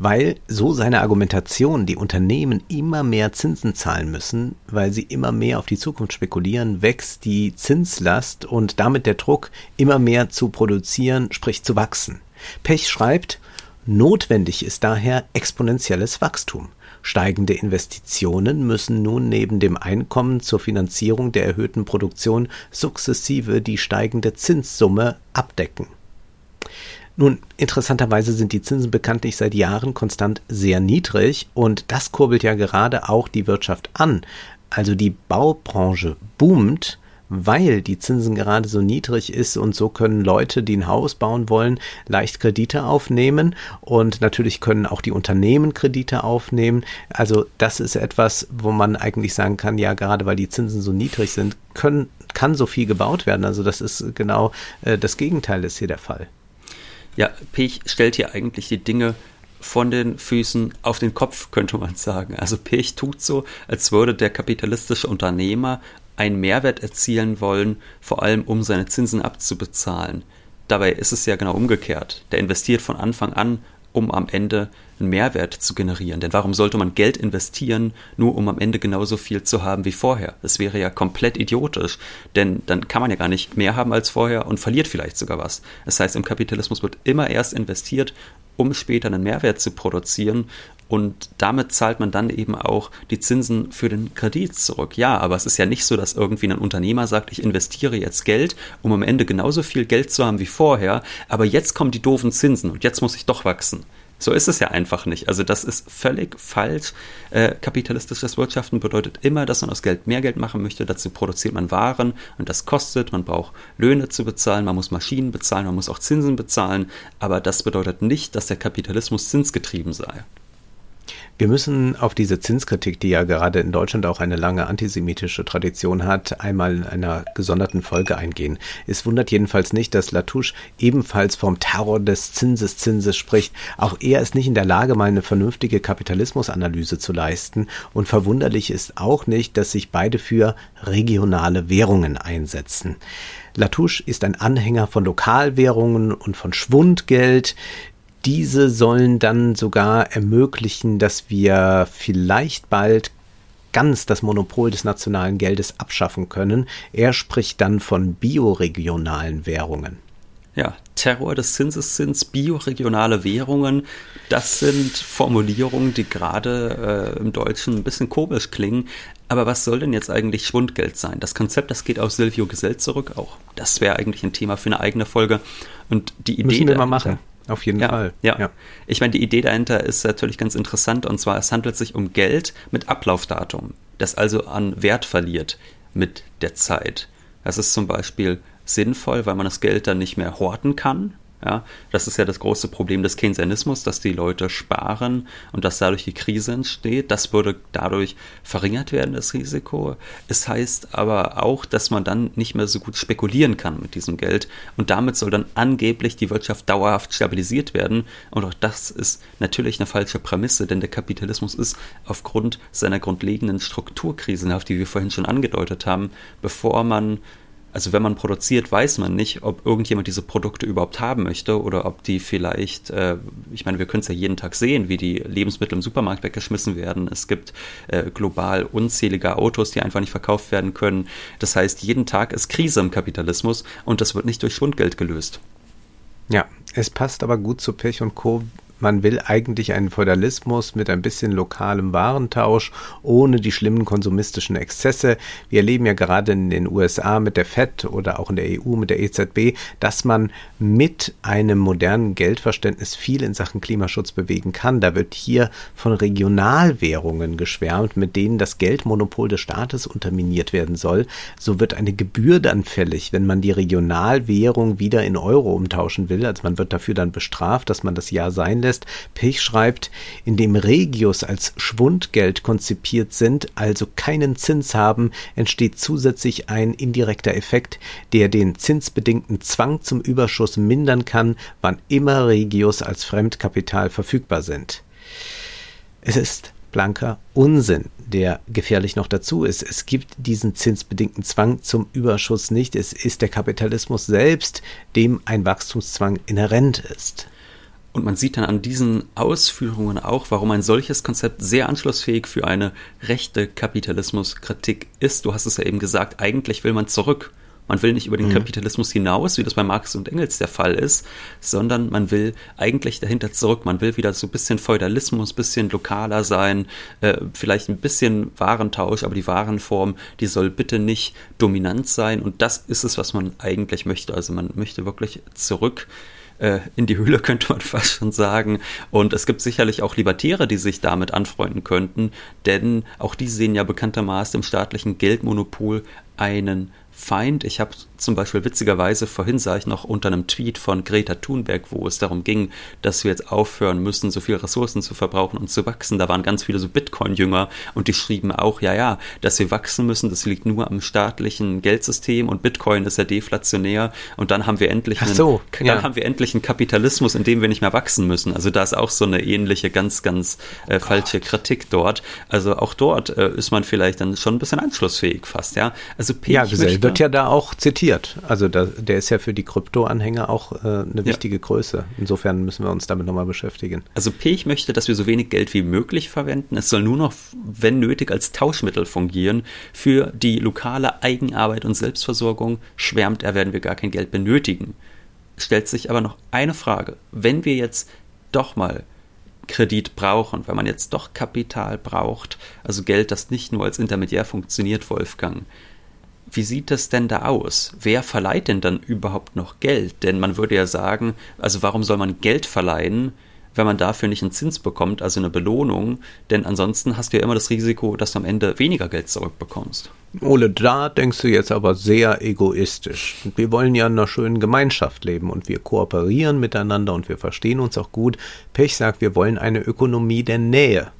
Weil so seine Argumentation, die Unternehmen immer mehr Zinsen zahlen müssen, weil sie immer mehr auf die Zukunft spekulieren, wächst die Zinslast und damit der Druck, immer mehr zu produzieren, sprich zu wachsen. Pech schreibt, notwendig ist daher exponentielles Wachstum. Steigende Investitionen müssen nun neben dem Einkommen zur Finanzierung der erhöhten Produktion sukzessive die steigende Zinssumme abdecken. Nun, interessanterweise sind die Zinsen bekanntlich seit Jahren konstant sehr niedrig und das kurbelt ja gerade auch die Wirtschaft an. Also die Baubranche boomt, weil die Zinsen gerade so niedrig ist und so können Leute, die ein Haus bauen wollen, leicht Kredite aufnehmen und natürlich können auch die Unternehmen Kredite aufnehmen. Also das ist etwas, wo man eigentlich sagen kann, ja, gerade weil die Zinsen so niedrig sind, können, kann so viel gebaut werden. Also das ist genau äh, das Gegenteil ist hier der Fall. Ja, Pech stellt hier eigentlich die Dinge von den Füßen auf den Kopf, könnte man sagen. Also Pech tut so, als würde der kapitalistische Unternehmer einen Mehrwert erzielen wollen, vor allem um seine Zinsen abzubezahlen. Dabei ist es ja genau umgekehrt. Der investiert von Anfang an, um am Ende einen Mehrwert zu generieren. Denn warum sollte man Geld investieren, nur um am Ende genauso viel zu haben wie vorher? Das wäre ja komplett idiotisch, denn dann kann man ja gar nicht mehr haben als vorher und verliert vielleicht sogar was. Das heißt, im Kapitalismus wird immer erst investiert, um später einen Mehrwert zu produzieren und damit zahlt man dann eben auch die Zinsen für den Kredit zurück. Ja, aber es ist ja nicht so, dass irgendwie ein Unternehmer sagt, ich investiere jetzt Geld, um am Ende genauso viel Geld zu haben wie vorher, aber jetzt kommen die doofen Zinsen und jetzt muss ich doch wachsen. So ist es ja einfach nicht. Also das ist völlig falsch. Äh, kapitalistisches Wirtschaften bedeutet immer, dass man aus Geld mehr Geld machen möchte. Dazu produziert man Waren und das kostet. Man braucht Löhne zu bezahlen, man muss Maschinen bezahlen, man muss auch Zinsen bezahlen. Aber das bedeutet nicht, dass der Kapitalismus zinsgetrieben sei. Wir müssen auf diese Zinskritik, die ja gerade in Deutschland auch eine lange antisemitische Tradition hat, einmal in einer gesonderten Folge eingehen. Es wundert jedenfalls nicht, dass Latouche ebenfalls vom Terror des Zinseszinses spricht. Auch er ist nicht in der Lage, mal eine vernünftige Kapitalismusanalyse zu leisten. Und verwunderlich ist auch nicht, dass sich beide für regionale Währungen einsetzen. Latouche ist ein Anhänger von Lokalwährungen und von Schwundgeld. Diese sollen dann sogar ermöglichen, dass wir vielleicht bald ganz das Monopol des nationalen Geldes abschaffen können. Er spricht dann von bioregionalen Währungen. Ja, Terror des Zinseszins, bioregionale Währungen, das sind Formulierungen, die gerade äh, im Deutschen ein bisschen komisch klingen. Aber was soll denn jetzt eigentlich Schwundgeld sein? Das Konzept, das geht auf Silvio Gesell zurück auch. Das wäre eigentlich ein Thema für eine eigene Folge. Und die Idee. Müssen wir mal machen. Auf jeden ja, Fall. Ja. ja. Ich meine, die Idee dahinter ist natürlich ganz interessant und zwar, es handelt sich um Geld mit Ablaufdatum, das also an Wert verliert mit der Zeit. Das ist zum Beispiel sinnvoll, weil man das Geld dann nicht mehr horten kann, ja, das ist ja das große Problem des Keynesianismus, dass die Leute sparen und dass dadurch die Krise entsteht. Das würde dadurch verringert werden, das Risiko. Es heißt aber auch, dass man dann nicht mehr so gut spekulieren kann mit diesem Geld und damit soll dann angeblich die Wirtschaft dauerhaft stabilisiert werden. Und auch das ist natürlich eine falsche Prämisse, denn der Kapitalismus ist aufgrund seiner grundlegenden Strukturkrisen, auf die wir vorhin schon angedeutet haben, bevor man also wenn man produziert, weiß man nicht, ob irgendjemand diese Produkte überhaupt haben möchte oder ob die vielleicht, äh, ich meine, wir können es ja jeden Tag sehen, wie die Lebensmittel im Supermarkt weggeschmissen werden. Es gibt äh, global unzählige Autos, die einfach nicht verkauft werden können. Das heißt, jeden Tag ist Krise im Kapitalismus und das wird nicht durch Schwundgeld gelöst. Ja, es passt aber gut zu Pech und Co man will eigentlich einen Feudalismus mit ein bisschen lokalem Warentausch, ohne die schlimmen konsumistischen Exzesse. Wir erleben ja gerade in den USA mit der FED oder auch in der EU mit der EZB, dass man mit einem modernen Geldverständnis viel in Sachen Klimaschutz bewegen kann. Da wird hier von Regionalwährungen geschwärmt, mit denen das Geldmonopol des Staates unterminiert werden soll. So wird eine Gebühr dann fällig, wenn man die Regionalwährung wieder in Euro umtauschen will. Also man wird dafür dann bestraft, dass man das Jahr sein lässt lässt. Pech schreibt, indem Regios als Schwundgeld konzipiert sind, also keinen Zins haben, entsteht zusätzlich ein indirekter Effekt, der den zinsbedingten Zwang zum Überschuss mindern kann, wann immer Regios als Fremdkapital verfügbar sind. Es ist blanker Unsinn, der gefährlich noch dazu ist. Es gibt diesen zinsbedingten Zwang zum Überschuss nicht. Es ist der Kapitalismus selbst, dem ein Wachstumszwang inhärent ist. Und man sieht dann an diesen Ausführungen auch, warum ein solches Konzept sehr anschlussfähig für eine rechte Kapitalismuskritik ist. Du hast es ja eben gesagt, eigentlich will man zurück. Man will nicht über den mhm. Kapitalismus hinaus, wie das bei Marx und Engels der Fall ist, sondern man will eigentlich dahinter zurück. Man will wieder so ein bisschen Feudalismus, ein bisschen lokaler sein, äh, vielleicht ein bisschen Warentausch, aber die Warenform, die soll bitte nicht dominant sein. Und das ist es, was man eigentlich möchte. Also man möchte wirklich zurück äh, in die Höhle, könnte man fast schon sagen. Und es gibt sicherlich auch Libertäre, die sich damit anfreunden könnten, denn auch die sehen ja bekanntermaßen im staatlichen Geldmonopol einen Feind. Ich habe zum Beispiel witzigerweise, vorhin sah ich noch unter einem Tweet von Greta Thunberg, wo es darum ging, dass wir jetzt aufhören müssen, so viel Ressourcen zu verbrauchen und zu wachsen. Da waren ganz viele so Bitcoin-Jünger und die schrieben auch, ja, ja, dass wir wachsen müssen, das liegt nur am staatlichen Geldsystem und Bitcoin ist ja deflationär und dann haben wir endlich einen, so, ja. dann haben wir endlich einen Kapitalismus, in dem wir nicht mehr wachsen müssen. Also da ist auch so eine ähnliche, ganz, ganz äh, oh falsche Kritik dort. Also auch dort äh, ist man vielleicht dann schon ein bisschen anschlussfähig fast, ja. Also P ja, Gesell wird ja da auch zitiert. Also da, der ist ja für die Krypto-Anhänger auch äh, eine wichtige ja. Größe. Insofern müssen wir uns damit nochmal beschäftigen. Also Pech möchte, dass wir so wenig Geld wie möglich verwenden. Es soll nur noch, wenn nötig, als Tauschmittel fungieren. Für die lokale Eigenarbeit und Selbstversorgung schwärmt er, werden wir gar kein Geld benötigen. Stellt sich aber noch eine Frage. Wenn wir jetzt doch mal Kredit brauchen, wenn man jetzt doch Kapital braucht, also Geld, das nicht nur als Intermediär funktioniert, Wolfgang, wie sieht das denn da aus? Wer verleiht denn dann überhaupt noch Geld? Denn man würde ja sagen, also warum soll man Geld verleihen, wenn man dafür nicht einen Zins bekommt, also eine Belohnung, denn ansonsten hast du ja immer das Risiko, dass du am Ende weniger Geld zurückbekommst. Ole, da denkst du jetzt aber sehr egoistisch. Wir wollen ja in einer schönen Gemeinschaft leben und wir kooperieren miteinander und wir verstehen uns auch gut. Pech sagt, wir wollen eine Ökonomie der Nähe.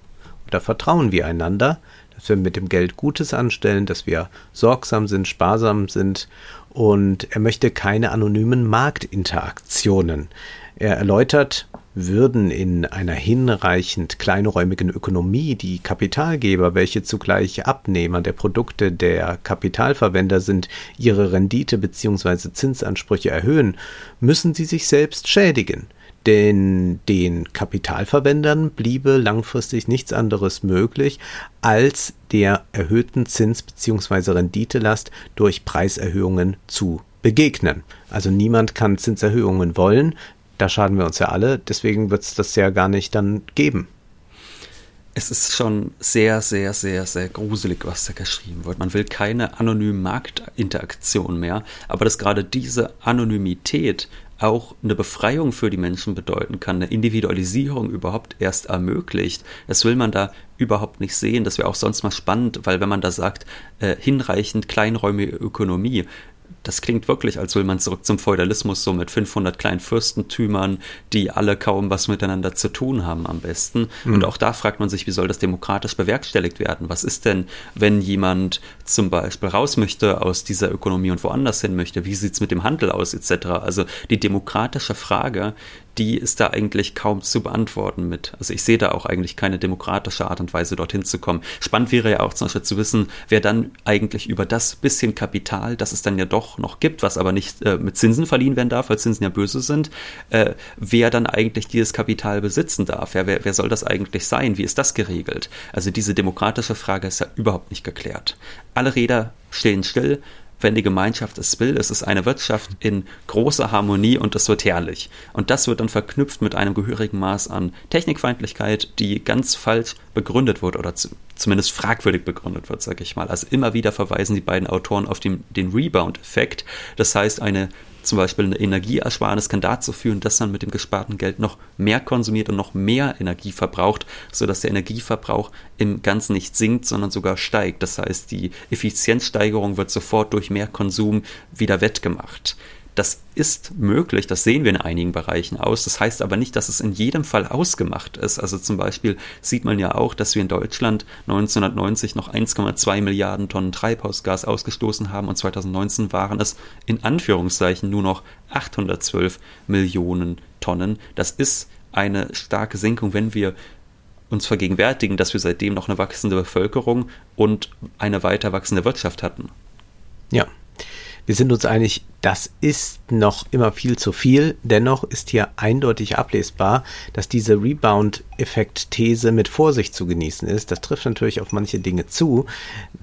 Und da vertrauen wir einander, dass wir mit dem Geld Gutes anstellen, dass wir sorgsam sind, sparsam sind und er möchte keine anonymen Marktinteraktionen. Er erläutert, würden in einer hinreichend kleinräumigen Ökonomie die Kapitalgeber, welche zugleich Abnehmer der Produkte der Kapitalverwender sind, ihre Rendite bzw. Zinsansprüche erhöhen, müssen sie sich selbst schädigen. Denn den Kapitalverwendern bliebe langfristig nichts anderes möglich, als der erhöhten Zins- bzw. Renditelast durch Preiserhöhungen zu begegnen. Also niemand kann Zinserhöhungen wollen, da schaden wir uns ja alle, deswegen wird es das ja gar nicht dann geben. Es ist schon sehr, sehr, sehr, sehr gruselig, was da geschrieben wird. Man will keine anonymen Marktinteraktion mehr, aber dass gerade diese Anonymität auch eine Befreiung für die Menschen bedeuten kann, eine Individualisierung überhaupt erst ermöglicht. Das will man da überhaupt nicht sehen. Das wäre auch sonst mal spannend, weil wenn man da sagt, äh, hinreichend kleinräumige Ökonomie, das klingt wirklich, als will man zurück zum Feudalismus, so mit 500 kleinen Fürstentümern, die alle kaum was miteinander zu tun haben am besten. Mhm. Und auch da fragt man sich, wie soll das demokratisch bewerkstelligt werden? Was ist denn, wenn jemand zum Beispiel raus möchte aus dieser Ökonomie und woanders hin möchte? Wie sieht es mit dem Handel aus, etc.? Also die demokratische Frage, die ist da eigentlich kaum zu beantworten mit. Also ich sehe da auch eigentlich keine demokratische Art und Weise, dorthin zu kommen. Spannend wäre ja auch zum Beispiel zu wissen, wer dann eigentlich über das bisschen Kapital, das es dann ja doch noch gibt, was aber nicht äh, mit Zinsen verliehen werden darf, weil Zinsen ja böse sind, äh, wer dann eigentlich dieses Kapital besitzen darf. Ja, wer, wer soll das eigentlich sein? Wie ist das geregelt? Also diese demokratische Frage ist ja überhaupt nicht geklärt. Alle Räder stehen still, wenn die Gemeinschaft es will. Es ist eine Wirtschaft in großer Harmonie und es wird herrlich. Und das wird dann verknüpft mit einem gehörigen Maß an Technikfeindlichkeit, die ganz falsch begründet wird oder zu, zumindest fragwürdig begründet wird, sage ich mal. Also immer wieder verweisen die beiden Autoren auf den, den Rebound-Effekt. Das heißt, eine zum Beispiel eine Energieersparnis kann dazu führen, dass man mit dem gesparten Geld noch mehr konsumiert und noch mehr Energie verbraucht, sodass der Energieverbrauch im Ganzen nicht sinkt, sondern sogar steigt. Das heißt, die Effizienzsteigerung wird sofort durch mehr Konsum wieder wettgemacht. Das ist möglich, das sehen wir in einigen Bereichen aus. Das heißt aber nicht, dass es in jedem Fall ausgemacht ist. Also zum Beispiel sieht man ja auch, dass wir in Deutschland 1990 noch 1,2 Milliarden Tonnen Treibhausgas ausgestoßen haben und 2019 waren es in Anführungszeichen nur noch 812 Millionen Tonnen. Das ist eine starke Senkung, wenn wir uns vergegenwärtigen, dass wir seitdem noch eine wachsende Bevölkerung und eine weiter wachsende Wirtschaft hatten. Ja, wir sind uns einig, das ist noch immer viel zu viel. Dennoch ist hier eindeutig ablesbar, dass diese Rebound-Effekt-These mit Vorsicht zu genießen ist. Das trifft natürlich auf manche Dinge zu.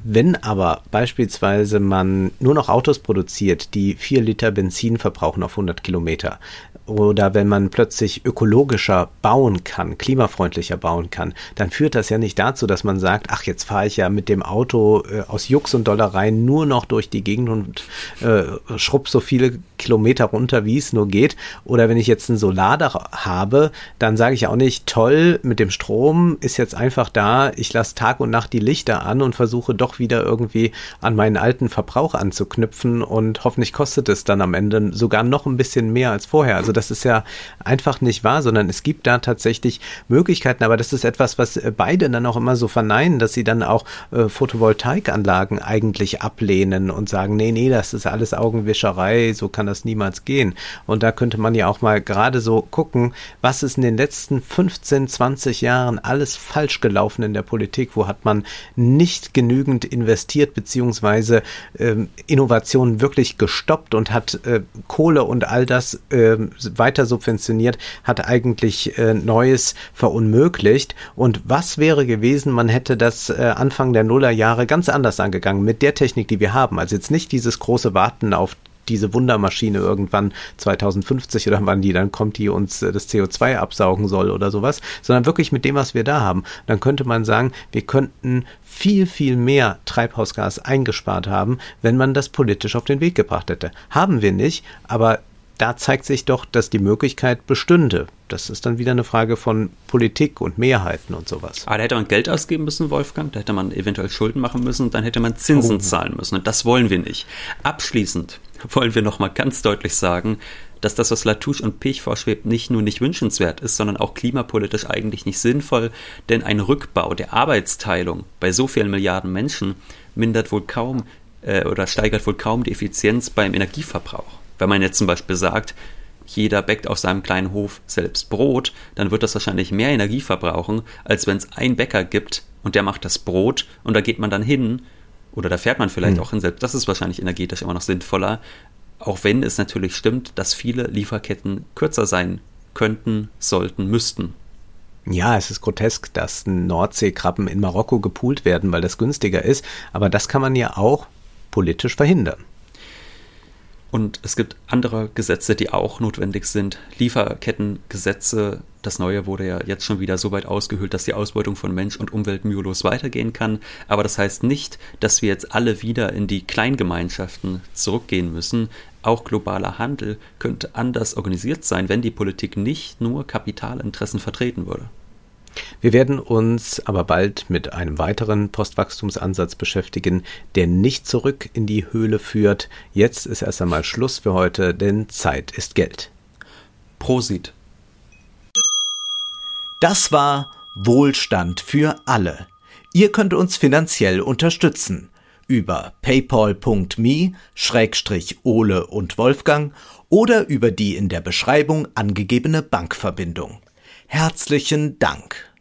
Wenn aber beispielsweise man nur noch Autos produziert, die vier Liter Benzin verbrauchen auf 100 Kilometer, oder wenn man plötzlich ökologischer bauen kann, klimafreundlicher bauen kann, dann führt das ja nicht dazu, dass man sagt, ach, jetzt fahre ich ja mit dem Auto äh, aus Jux und Dollereien nur noch durch die Gegend und äh, schrubb so viele Kilometer runter, wie es nur geht. Oder wenn ich jetzt ein Solardach habe, dann sage ich auch nicht, toll, mit dem Strom ist jetzt einfach da, ich lasse Tag und Nacht die Lichter an und versuche doch wieder irgendwie an meinen alten Verbrauch anzuknüpfen und hoffentlich kostet es dann am Ende sogar noch ein bisschen mehr als vorher. Also das ist ja einfach nicht wahr, sondern es gibt da tatsächlich Möglichkeiten, aber das ist etwas, was beide dann auch immer so verneinen, dass sie dann auch äh, Photovoltaikanlagen eigentlich ablehnen und sagen, nee, nee, das ist alles Augenwischerei, so kann das niemals gehen. Und da könnte man ja auch mal gerade so gucken, was ist in den letzten 15, 20 Jahren alles falsch gelaufen in der Politik, wo hat man nicht genügend investiert, beziehungsweise ähm, Innovationen wirklich gestoppt und hat äh, Kohle und all das äh, weiter subventioniert, hat eigentlich äh, Neues verunmöglicht. Und was wäre gewesen, man hätte das äh, Anfang der Nullerjahre ganz anders angegangen mit der Technik, die wir haben. Also jetzt nicht dieses große Warten auf diese Wundermaschine irgendwann 2050 oder wann die dann kommt, die uns äh, das CO2 absaugen soll oder sowas, sondern wirklich mit dem, was wir da haben. Dann könnte man sagen, wir könnten viel, viel mehr Treibhausgas eingespart haben, wenn man das politisch auf den Weg gebracht hätte. Haben wir nicht, aber da zeigt sich doch, dass die Möglichkeit bestünde. Das ist dann wieder eine Frage von Politik und Mehrheiten und sowas. Aber da hätte man Geld ausgeben müssen, Wolfgang, da hätte man eventuell Schulden machen müssen und dann hätte man Zinsen oh. zahlen müssen. Und das wollen wir nicht. Abschließend wollen wir nochmal ganz deutlich sagen, dass das, was Latouche und Pech vorschwebt, nicht nur nicht wünschenswert ist, sondern auch klimapolitisch eigentlich nicht sinnvoll, denn ein Rückbau der Arbeitsteilung bei so vielen Milliarden Menschen mindert wohl kaum äh, oder steigert wohl kaum die Effizienz beim Energieverbrauch. Wenn man jetzt zum Beispiel sagt, jeder bäckt auf seinem kleinen Hof selbst Brot, dann wird das wahrscheinlich mehr Energie verbrauchen, als wenn es einen Bäcker gibt und der macht das Brot und da geht man dann hin oder da fährt man vielleicht hm. auch hin selbst. Das ist wahrscheinlich energetisch immer noch sinnvoller, auch wenn es natürlich stimmt, dass viele Lieferketten kürzer sein könnten, sollten, müssten. Ja, es ist grotesk, dass Nordseekrabben in Marokko gepoolt werden, weil das günstiger ist, aber das kann man ja auch politisch verhindern. Und es gibt andere Gesetze, die auch notwendig sind. Lieferkettengesetze. Das neue wurde ja jetzt schon wieder so weit ausgehöhlt, dass die Ausbeutung von Mensch und Umwelt mühelos weitergehen kann. Aber das heißt nicht, dass wir jetzt alle wieder in die Kleingemeinschaften zurückgehen müssen. Auch globaler Handel könnte anders organisiert sein, wenn die Politik nicht nur Kapitalinteressen vertreten würde. Wir werden uns aber bald mit einem weiteren Postwachstumsansatz beschäftigen, der nicht zurück in die Höhle führt. Jetzt ist erst einmal Schluss für heute, denn Zeit ist Geld. Prosit. Das war Wohlstand für alle. Ihr könnt uns finanziell unterstützen über paypal.me-ole und Wolfgang oder über die in der Beschreibung angegebene Bankverbindung. Herzlichen Dank.